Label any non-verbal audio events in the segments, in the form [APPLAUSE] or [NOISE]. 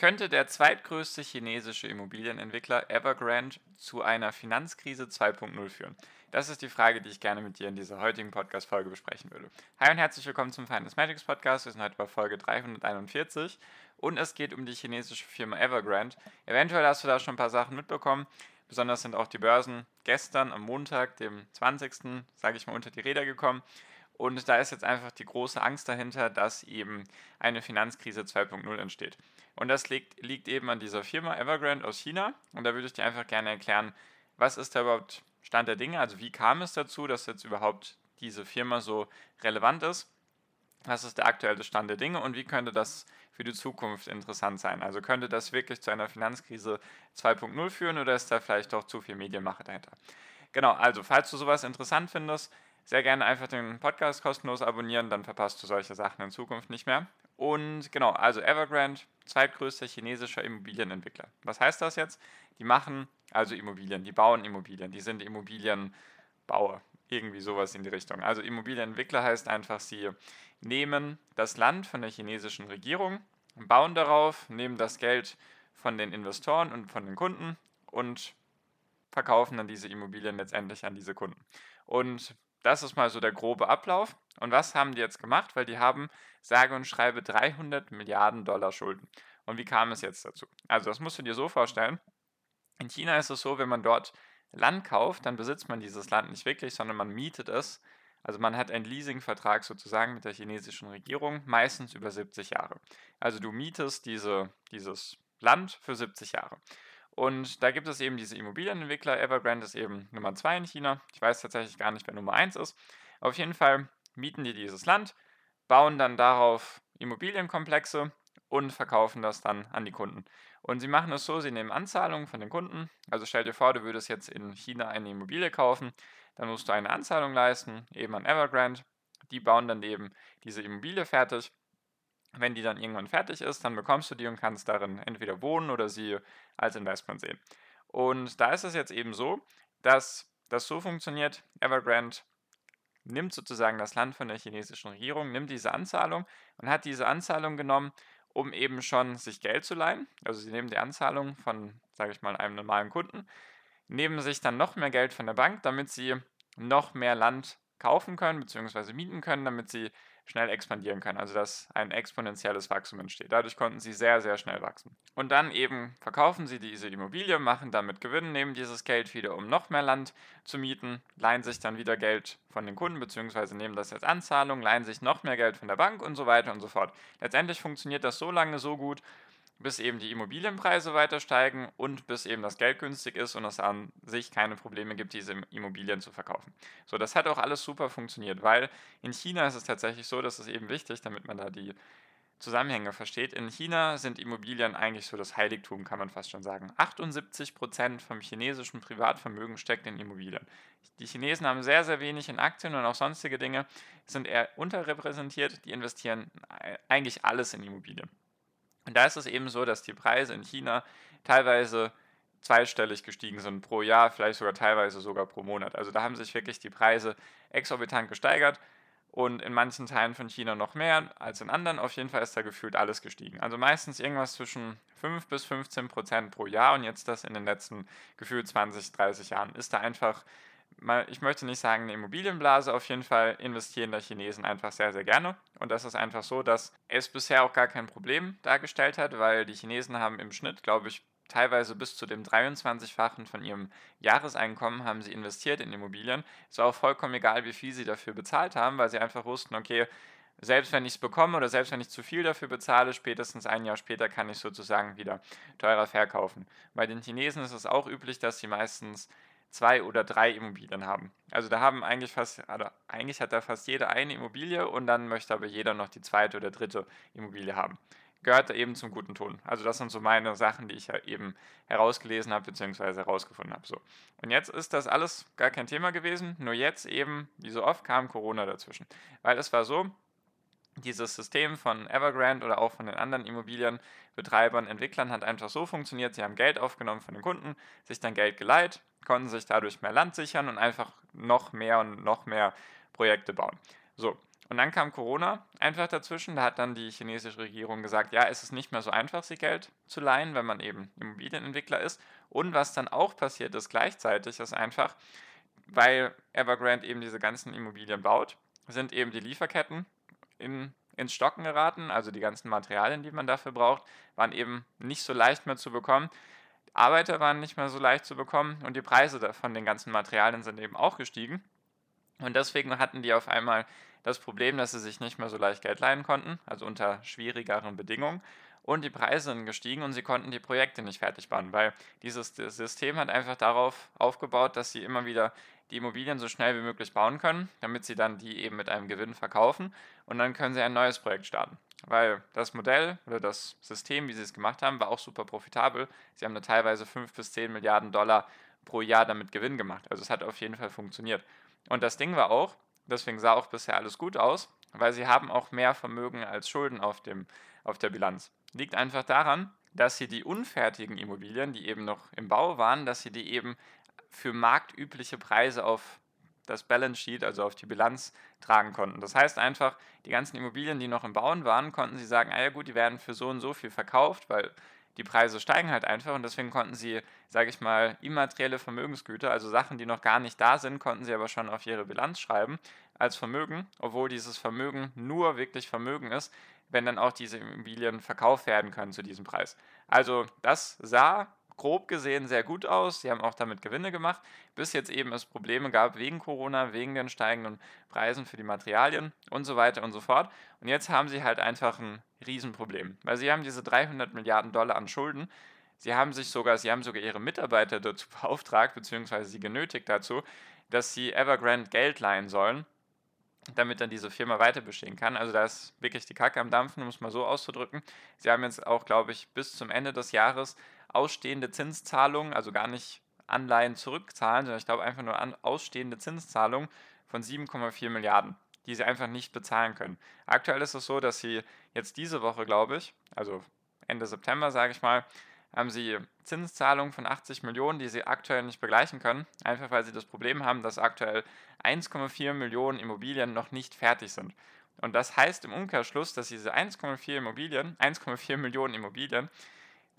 Könnte der zweitgrößte chinesische Immobilienentwickler Evergrande zu einer Finanzkrise 2.0 führen? Das ist die Frage, die ich gerne mit dir in dieser heutigen Podcast-Folge besprechen würde. Hi und herzlich willkommen zum Finance Magics Podcast. Wir sind heute bei Folge 341 und es geht um die chinesische Firma Evergrande. Eventuell hast du da schon ein paar Sachen mitbekommen. Besonders sind auch die Börsen gestern am Montag, dem 20., sage ich mal, unter die Räder gekommen. Und da ist jetzt einfach die große Angst dahinter, dass eben eine Finanzkrise 2.0 entsteht. Und das liegt, liegt eben an dieser Firma Evergrande aus China. Und da würde ich dir einfach gerne erklären, was ist da überhaupt Stand der Dinge? Also wie kam es dazu, dass jetzt überhaupt diese Firma so relevant ist? Was ist der aktuelle Stand der Dinge und wie könnte das für die Zukunft interessant sein? Also könnte das wirklich zu einer Finanzkrise 2.0 führen oder ist da vielleicht doch zu viel Medienmache dahinter? Genau, also falls du sowas interessant findest, sehr gerne einfach den Podcast kostenlos abonnieren, dann verpasst du solche Sachen in Zukunft nicht mehr. Und genau, also Evergrande, zweitgrößter chinesischer Immobilienentwickler. Was heißt das jetzt? Die machen also Immobilien, die bauen Immobilien, die sind Immobilienbauer, irgendwie sowas in die Richtung. Also Immobilienentwickler heißt einfach, sie nehmen das Land von der chinesischen Regierung, bauen darauf, nehmen das Geld von den Investoren und von den Kunden und verkaufen dann diese Immobilien letztendlich an diese Kunden. Und das ist mal so der grobe Ablauf. Und was haben die jetzt gemacht? Weil die haben sage und schreibe 300 Milliarden Dollar Schulden. Und wie kam es jetzt dazu? Also das musst du dir so vorstellen. In China ist es so, wenn man dort Land kauft, dann besitzt man dieses Land nicht wirklich, sondern man mietet es. Also man hat einen Leasingvertrag sozusagen mit der chinesischen Regierung, meistens über 70 Jahre. Also du mietest diese, dieses Land für 70 Jahre. Und da gibt es eben diese Immobilienentwickler. Evergrande ist eben Nummer 2 in China. Ich weiß tatsächlich gar nicht, wer Nummer 1 ist. Auf jeden Fall mieten die dieses Land, bauen dann darauf Immobilienkomplexe und verkaufen das dann an die Kunden. Und sie machen es so, sie nehmen Anzahlungen von den Kunden. Also stell dir vor, du würdest jetzt in China eine Immobilie kaufen, dann musst du eine Anzahlung leisten, eben an Evergrande. Die bauen dann eben diese Immobilie fertig wenn die dann irgendwann fertig ist, dann bekommst du die und kannst darin entweder wohnen oder sie als Investment sehen. Und da ist es jetzt eben so, dass das so funktioniert, Evergrande nimmt sozusagen das Land von der chinesischen Regierung, nimmt diese Anzahlung und hat diese Anzahlung genommen, um eben schon sich Geld zu leihen. Also sie nehmen die Anzahlung von, sage ich mal, einem normalen Kunden, nehmen sich dann noch mehr Geld von der Bank, damit sie noch mehr Land kaufen können bzw. mieten können, damit sie schnell expandieren können, also dass ein exponentielles Wachstum entsteht. Dadurch konnten sie sehr, sehr schnell wachsen. Und dann eben verkaufen sie diese Immobilie, machen damit Gewinn, nehmen dieses Geld wieder, um noch mehr Land zu mieten, leihen sich dann wieder Geld von den Kunden, beziehungsweise nehmen das als Anzahlung, leihen sich noch mehr Geld von der Bank und so weiter und so fort. Letztendlich funktioniert das so lange so gut, bis eben die Immobilienpreise weiter steigen und bis eben das Geld günstig ist und es an sich keine Probleme gibt, diese Immobilien zu verkaufen. So, das hat auch alles super funktioniert, weil in China ist es tatsächlich so, das ist eben wichtig, damit man da die Zusammenhänge versteht. In China sind Immobilien eigentlich so das Heiligtum, kann man fast schon sagen. 78 Prozent vom chinesischen Privatvermögen steckt in Immobilien. Die Chinesen haben sehr, sehr wenig in Aktien und auch sonstige Dinge, sind eher unterrepräsentiert. Die investieren eigentlich alles in Immobilien. Und da ist es eben so, dass die Preise in China teilweise zweistellig gestiegen sind pro Jahr, vielleicht sogar teilweise sogar pro Monat. Also da haben sich wirklich die Preise exorbitant gesteigert und in manchen Teilen von China noch mehr als in anderen. Auf jeden Fall ist da gefühlt alles gestiegen. Also meistens irgendwas zwischen 5 bis 15 Prozent pro Jahr und jetzt das in den letzten gefühlt 20, 30 Jahren ist da einfach ich möchte nicht sagen eine Immobilienblase, auf jeden Fall investieren da Chinesen einfach sehr, sehr gerne. Und das ist einfach so, dass es bisher auch gar kein Problem dargestellt hat, weil die Chinesen haben im Schnitt, glaube ich, teilweise bis zu dem 23-fachen von ihrem Jahreseinkommen haben sie investiert in Immobilien. Es war auch vollkommen egal, wie viel sie dafür bezahlt haben, weil sie einfach wussten, okay, selbst wenn ich es bekomme oder selbst wenn ich zu viel dafür bezahle, spätestens ein Jahr später kann ich sozusagen wieder teurer verkaufen. Bei den Chinesen ist es auch üblich, dass sie meistens zwei oder drei Immobilien haben. Also da haben eigentlich fast, also eigentlich hat da fast jeder eine Immobilie und dann möchte aber jeder noch die zweite oder dritte Immobilie haben. gehört da eben zum guten Ton. Also das sind so meine Sachen, die ich ja eben herausgelesen habe bzw. herausgefunden habe. So. Und jetzt ist das alles gar kein Thema gewesen, nur jetzt eben, wie so oft, kam Corona dazwischen. Weil es war so, dieses System von Evergrande oder auch von den anderen Immobilienbetreibern, Entwicklern hat einfach so funktioniert, sie haben Geld aufgenommen von den Kunden, sich dann Geld geleiht, konnten sich dadurch mehr Land sichern und einfach noch mehr und noch mehr Projekte bauen. So, und dann kam Corona einfach dazwischen. Da hat dann die chinesische Regierung gesagt, ja, es ist nicht mehr so einfach, sich Geld zu leihen, wenn man eben Immobilienentwickler ist. Und was dann auch passiert ist gleichzeitig, ist einfach, weil Evergrande eben diese ganzen Immobilien baut, sind eben die Lieferketten in, ins Stocken geraten. Also die ganzen Materialien, die man dafür braucht, waren eben nicht so leicht mehr zu bekommen. Arbeiter waren nicht mehr so leicht zu bekommen und die Preise von den ganzen Materialien sind eben auch gestiegen. Und deswegen hatten die auf einmal das Problem, dass sie sich nicht mehr so leicht Geld leihen konnten, also unter schwierigeren Bedingungen. Und die Preise sind gestiegen und sie konnten die Projekte nicht fertig bauen, weil dieses System hat einfach darauf aufgebaut, dass sie immer wieder die Immobilien so schnell wie möglich bauen können, damit sie dann die eben mit einem Gewinn verkaufen und dann können sie ein neues Projekt starten. Weil das Modell oder das System, wie sie es gemacht haben, war auch super profitabel. Sie haben da teilweise 5 bis 10 Milliarden Dollar pro Jahr damit Gewinn gemacht. Also es hat auf jeden Fall funktioniert. Und das Ding war auch, deswegen sah auch bisher alles gut aus, weil sie haben auch mehr Vermögen als Schulden auf, dem, auf der Bilanz. Liegt einfach daran, dass sie die unfertigen Immobilien, die eben noch im Bau waren, dass sie die eben für marktübliche Preise auf das Balance Sheet, also auf die Bilanz tragen konnten. Das heißt einfach, die ganzen Immobilien, die noch im Bauen waren, konnten sie sagen, ah ja gut, die werden für so und so viel verkauft, weil die Preise steigen halt einfach und deswegen konnten sie, sage ich mal, immaterielle Vermögensgüter, also Sachen, die noch gar nicht da sind, konnten sie aber schon auf ihre Bilanz schreiben als Vermögen, obwohl dieses Vermögen nur wirklich Vermögen ist, wenn dann auch diese Immobilien verkauft werden können zu diesem Preis. Also das sah grob gesehen sehr gut aus. Sie haben auch damit Gewinne gemacht, bis jetzt eben es Probleme gab wegen Corona, wegen den steigenden Preisen für die Materialien und so weiter und so fort. Und jetzt haben sie halt einfach ein Riesenproblem, weil sie haben diese 300 Milliarden Dollar an Schulden. Sie haben sich sogar, sie haben sogar ihre Mitarbeiter dazu [LAUGHS] beauftragt, beziehungsweise sie genötigt dazu, dass sie Evergrande Geld leihen sollen, damit dann diese Firma weiter bestehen kann. Also da ist wirklich die Kacke am Dampfen, um es mal so auszudrücken. Sie haben jetzt auch, glaube ich, bis zum Ende des Jahres ausstehende Zinszahlungen, also gar nicht Anleihen zurückzahlen, sondern ich glaube einfach nur an ausstehende Zinszahlungen von 7,4 Milliarden, die sie einfach nicht bezahlen können. Aktuell ist es so, dass sie jetzt diese Woche, glaube ich, also Ende September, sage ich mal, haben sie Zinszahlungen von 80 Millionen, die sie aktuell nicht begleichen können, einfach weil sie das Problem haben, dass aktuell 1,4 Millionen Immobilien noch nicht fertig sind. Und das heißt im Umkehrschluss, dass diese 1,4 Immobilien, 1,4 Millionen Immobilien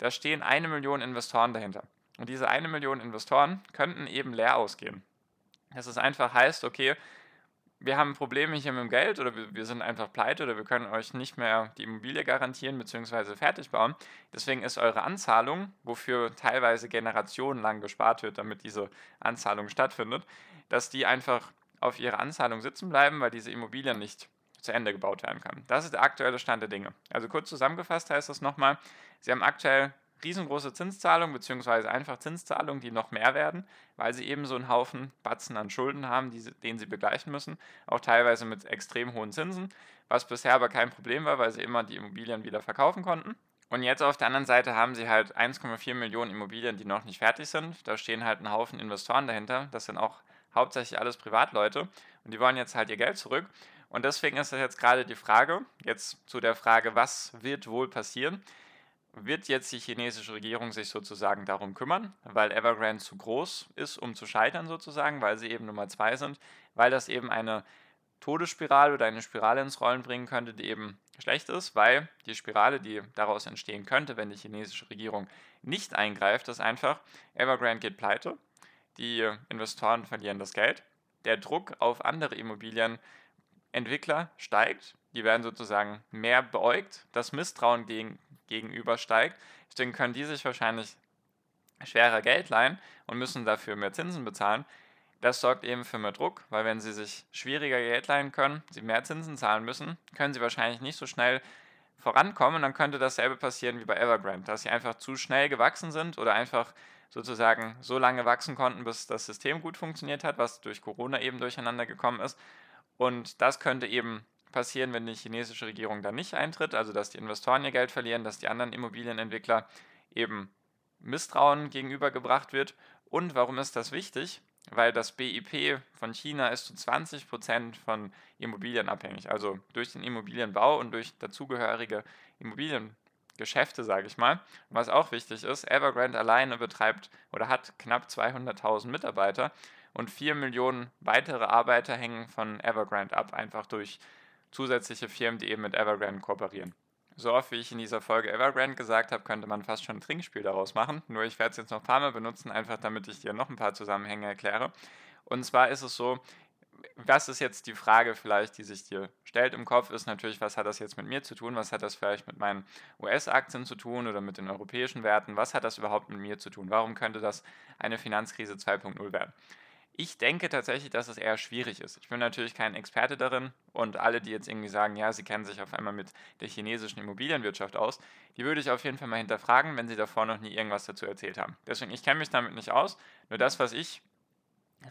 da stehen eine Million Investoren dahinter. Und diese eine Million Investoren könnten eben leer ausgehen. Dass es einfach heißt, okay, wir haben Probleme hier mit dem Geld oder wir, sind einfach pleite oder wir können euch nicht mehr die Immobilie garantieren bzw. fertig bauen. Deswegen ist eure Anzahlung, wofür teilweise generationenlang gespart wird, damit diese Anzahlung stattfindet, dass die einfach auf ihre Anzahlung sitzen bleiben, weil diese Immobilien nicht zu Ende gebaut werden kann. Das ist der aktuelle Stand der Dinge. Also kurz zusammengefasst heißt das nochmal, Sie haben aktuell riesengroße Zinszahlungen, beziehungsweise einfach Zinszahlungen, die noch mehr werden, weil sie eben so einen Haufen Batzen an Schulden haben, die, den sie begleichen müssen, auch teilweise mit extrem hohen Zinsen, was bisher aber kein Problem war, weil sie immer die Immobilien wieder verkaufen konnten. Und jetzt auf der anderen Seite haben sie halt 1,4 Millionen Immobilien, die noch nicht fertig sind. Da stehen halt ein Haufen Investoren dahinter. Das sind auch hauptsächlich alles Privatleute. Und die wollen jetzt halt ihr Geld zurück. Und deswegen ist das jetzt gerade die Frage, jetzt zu der Frage, was wird wohl passieren? Wird jetzt die chinesische Regierung sich sozusagen darum kümmern, weil Evergrande zu groß ist, um zu scheitern sozusagen, weil sie eben Nummer zwei sind, weil das eben eine Todesspirale oder eine Spirale ins Rollen bringen könnte, die eben schlecht ist, weil die Spirale, die daraus entstehen könnte, wenn die chinesische Regierung nicht eingreift, ist einfach, Evergrande geht pleite, die Investoren verlieren das Geld, der Druck auf andere Immobilien Entwickler steigt. Die werden sozusagen mehr beäugt. Das Misstrauen gegen, gegenüber steigt. Deswegen können die sich wahrscheinlich schwerer Geld leihen und müssen dafür mehr Zinsen bezahlen. Das sorgt eben für mehr Druck, weil wenn sie sich schwieriger Geld leihen können, sie mehr Zinsen zahlen müssen, können sie wahrscheinlich nicht so schnell vorankommen und dann könnte dasselbe passieren wie bei Evergrande, dass sie einfach zu schnell gewachsen sind oder einfach sozusagen so lange wachsen konnten, bis das System gut funktioniert hat, was durch Corona eben durcheinander gekommen ist und das könnte eben passieren, wenn die chinesische Regierung dann nicht eintritt, also dass die Investoren ihr Geld verlieren, dass die anderen Immobilienentwickler eben Misstrauen gegenübergebracht wird. Und warum ist das wichtig? Weil das BIP von China ist zu 20 Prozent von Immobilien abhängig. Also durch den Immobilienbau und durch dazugehörige Immobiliengeschäfte, sage ich mal. was auch wichtig ist, Evergrande alleine betreibt oder hat knapp 200.000 Mitarbeiter und 4 Millionen weitere Arbeiter hängen von Evergrande ab, einfach durch zusätzliche Firmen, die eben mit Evergrande kooperieren. So oft wie ich in dieser Folge Evergrande gesagt habe, könnte man fast schon ein Trinkspiel daraus machen. Nur ich werde es jetzt noch ein paar Mal benutzen, einfach damit ich dir noch ein paar Zusammenhänge erkläre. Und zwar ist es so, was ist jetzt die Frage vielleicht, die sich dir stellt im Kopf, ist natürlich, was hat das jetzt mit mir zu tun? Was hat das vielleicht mit meinen US-Aktien zu tun oder mit den europäischen Werten? Was hat das überhaupt mit mir zu tun? Warum könnte das eine Finanzkrise 2.0 werden? Ich denke tatsächlich, dass es eher schwierig ist. Ich bin natürlich kein Experte darin und alle, die jetzt irgendwie sagen, ja, sie kennen sich auf einmal mit der chinesischen Immobilienwirtschaft aus, die würde ich auf jeden Fall mal hinterfragen, wenn sie davor noch nie irgendwas dazu erzählt haben. Deswegen, ich kenne mich damit nicht aus. Nur das, was ich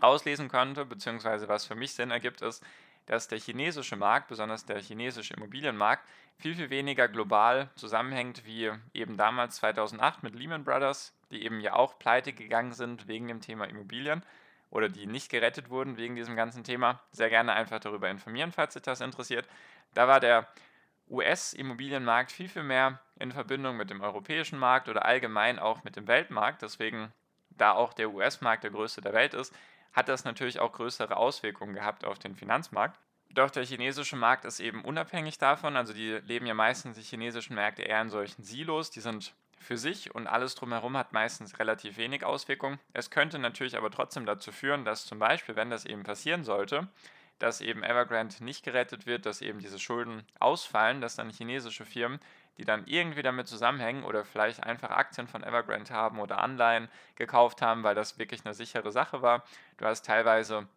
rauslesen konnte, beziehungsweise was für mich Sinn ergibt, ist, dass der chinesische Markt, besonders der chinesische Immobilienmarkt, viel, viel weniger global zusammenhängt wie eben damals 2008 mit Lehman Brothers, die eben ja auch pleite gegangen sind wegen dem Thema Immobilien oder die nicht gerettet wurden wegen diesem ganzen Thema, sehr gerne einfach darüber informieren, falls sich das interessiert. Da war der US-Immobilienmarkt viel, viel mehr in Verbindung mit dem europäischen Markt oder allgemein auch mit dem Weltmarkt. Deswegen, da auch der US-Markt der größte der Welt ist, hat das natürlich auch größere Auswirkungen gehabt auf den Finanzmarkt. Doch der chinesische Markt ist eben unabhängig davon. Also die leben ja meistens die chinesischen Märkte eher in solchen Silos. Die sind für sich und alles drumherum hat meistens relativ wenig Auswirkungen. Es könnte natürlich aber trotzdem dazu führen, dass zum Beispiel, wenn das eben passieren sollte, dass eben Evergrande nicht gerettet wird, dass eben diese Schulden ausfallen, dass dann chinesische Firmen, die dann irgendwie damit zusammenhängen oder vielleicht einfach Aktien von Evergrande haben oder Anleihen gekauft haben, weil das wirklich eine sichere Sache war. Du hast teilweise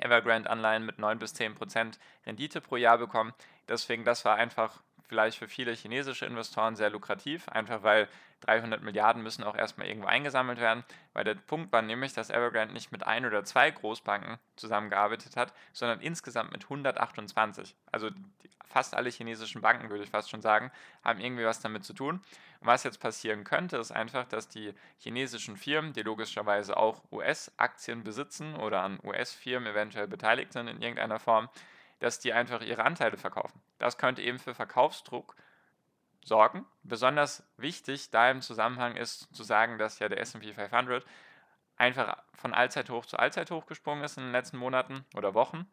Evergrande-Anleihen mit 9 bis 10 Prozent Rendite pro Jahr bekommen. Deswegen, das war einfach vielleicht für viele chinesische Investoren sehr lukrativ, einfach weil 300 Milliarden müssen auch erstmal irgendwo eingesammelt werden, weil der Punkt war nämlich, dass Evergrande nicht mit ein oder zwei Großbanken zusammengearbeitet hat, sondern insgesamt mit 128. Also fast alle chinesischen Banken, würde ich fast schon sagen, haben irgendwie was damit zu tun. Und was jetzt passieren könnte, ist einfach, dass die chinesischen Firmen, die logischerweise auch US-Aktien besitzen oder an US-Firmen eventuell beteiligt sind in irgendeiner Form, dass die einfach ihre Anteile verkaufen. Das könnte eben für Verkaufsdruck sorgen. Besonders wichtig da im Zusammenhang ist zu sagen, dass ja der SP 500 einfach von Allzeithoch zu Allzeithoch gesprungen ist in den letzten Monaten oder Wochen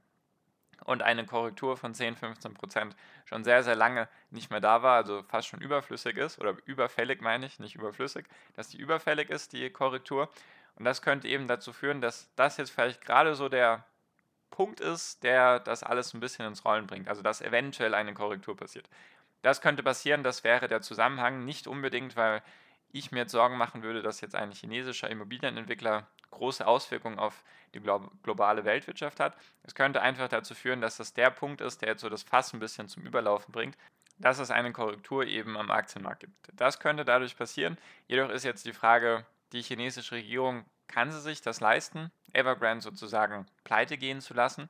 und eine Korrektur von 10, 15 Prozent schon sehr, sehr lange nicht mehr da war, also fast schon überflüssig ist oder überfällig meine ich, nicht überflüssig, dass die überfällig ist, die Korrektur. Und das könnte eben dazu führen, dass das jetzt vielleicht gerade so der Punkt ist, der das alles ein bisschen ins Rollen bringt, also dass eventuell eine Korrektur passiert. Das könnte passieren, das wäre der Zusammenhang, nicht unbedingt, weil ich mir jetzt Sorgen machen würde, dass jetzt ein chinesischer Immobilienentwickler große Auswirkungen auf die globale Weltwirtschaft hat. Es könnte einfach dazu führen, dass das der Punkt ist, der jetzt so das Fass ein bisschen zum Überlaufen bringt, dass es eine Korrektur eben am Aktienmarkt gibt. Das könnte dadurch passieren. Jedoch ist jetzt die Frage, die chinesische Regierung kann sie sich das leisten, Evergrande sozusagen pleite gehen zu lassen,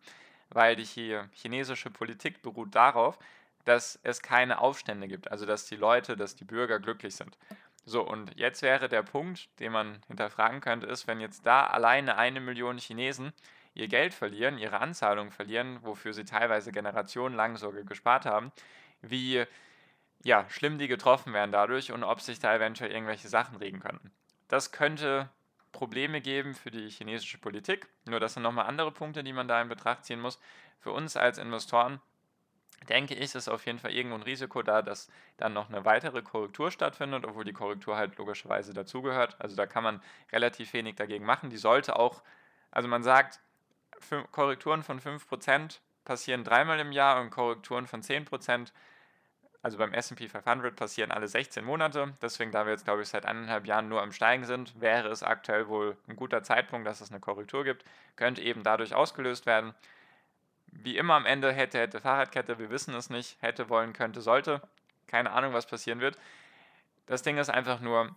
weil die chinesische Politik beruht darauf, dass es keine Aufstände gibt, also dass die Leute, dass die Bürger glücklich sind. So, und jetzt wäre der Punkt, den man hinterfragen könnte, ist, wenn jetzt da alleine eine Million Chinesen ihr Geld verlieren, ihre Anzahlung verlieren, wofür sie teilweise generationenlang sogar gespart haben, wie ja, schlimm die getroffen werden dadurch und ob sich da eventuell irgendwelche Sachen regen könnten. Das könnte Probleme geben für die chinesische Politik. Nur das sind nochmal andere Punkte, die man da in Betracht ziehen muss. Für uns als Investoren denke ich, ist auf jeden Fall irgendwo ein Risiko da, dass dann noch eine weitere Korrektur stattfindet, obwohl die Korrektur halt logischerweise dazugehört. Also da kann man relativ wenig dagegen machen. Die sollte auch, also man sagt, Korrekturen von 5% passieren dreimal im Jahr und Korrekturen von 10% also beim SP 500 passieren alle 16 Monate. Deswegen, da wir jetzt, glaube ich, seit eineinhalb Jahren nur am Steigen sind, wäre es aktuell wohl ein guter Zeitpunkt, dass es eine Korrektur gibt. Könnte eben dadurch ausgelöst werden. Wie immer am Ende hätte, hätte Fahrradkette, wir wissen es nicht. Hätte, wollen, könnte, sollte. Keine Ahnung, was passieren wird. Das Ding ist einfach nur,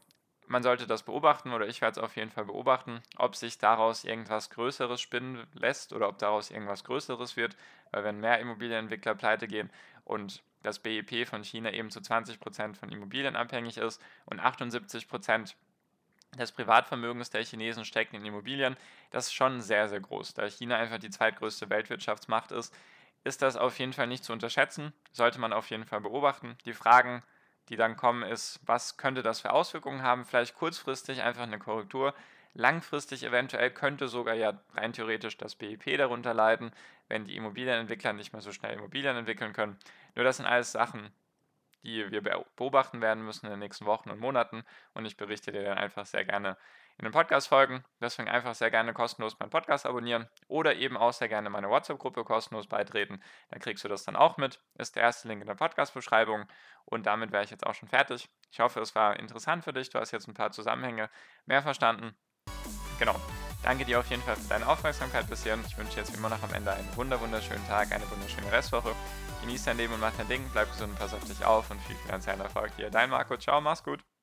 man sollte das beobachten oder ich werde es auf jeden Fall beobachten, ob sich daraus irgendwas Größeres spinnen lässt oder ob daraus irgendwas Größeres wird. Weil wenn mehr Immobilienentwickler pleite gehen und das BIP von China eben zu 20% von Immobilien abhängig ist und 78% des Privatvermögens der Chinesen steckt in Immobilien, das ist schon sehr, sehr groß. Da China einfach die zweitgrößte Weltwirtschaftsmacht ist, ist das auf jeden Fall nicht zu unterschätzen, sollte man auf jeden Fall beobachten. Die Fragen, die dann kommen, ist, was könnte das für Auswirkungen haben? Vielleicht kurzfristig einfach eine Korrektur. Langfristig eventuell könnte sogar ja rein theoretisch das BIP darunter leiden, wenn die Immobilienentwickler nicht mehr so schnell Immobilien entwickeln können. Nur das sind alles Sachen, die wir beobachten werden müssen in den nächsten Wochen und Monaten und ich berichte dir dann einfach sehr gerne in den Podcast-Folgen. Deswegen einfach sehr gerne kostenlos meinen Podcast abonnieren oder eben auch sehr gerne meine WhatsApp-Gruppe kostenlos beitreten. Dann kriegst du das dann auch mit. Ist der erste Link in der Podcast-Beschreibung. Und damit wäre ich jetzt auch schon fertig. Ich hoffe, es war interessant für dich. Du hast jetzt ein paar Zusammenhänge mehr verstanden. Genau. Danke dir auf jeden Fall für deine Aufmerksamkeit bisher. Ich wünsche jetzt immer noch am Ende einen wunderschönen Tag, eine wunderschöne Restwoche. Genieß dein Leben und mach dein Ding, bleib gesund, pass auf dich auf und viel finanziellen Erfolg hier. Dein Marco, ciao, mach's gut.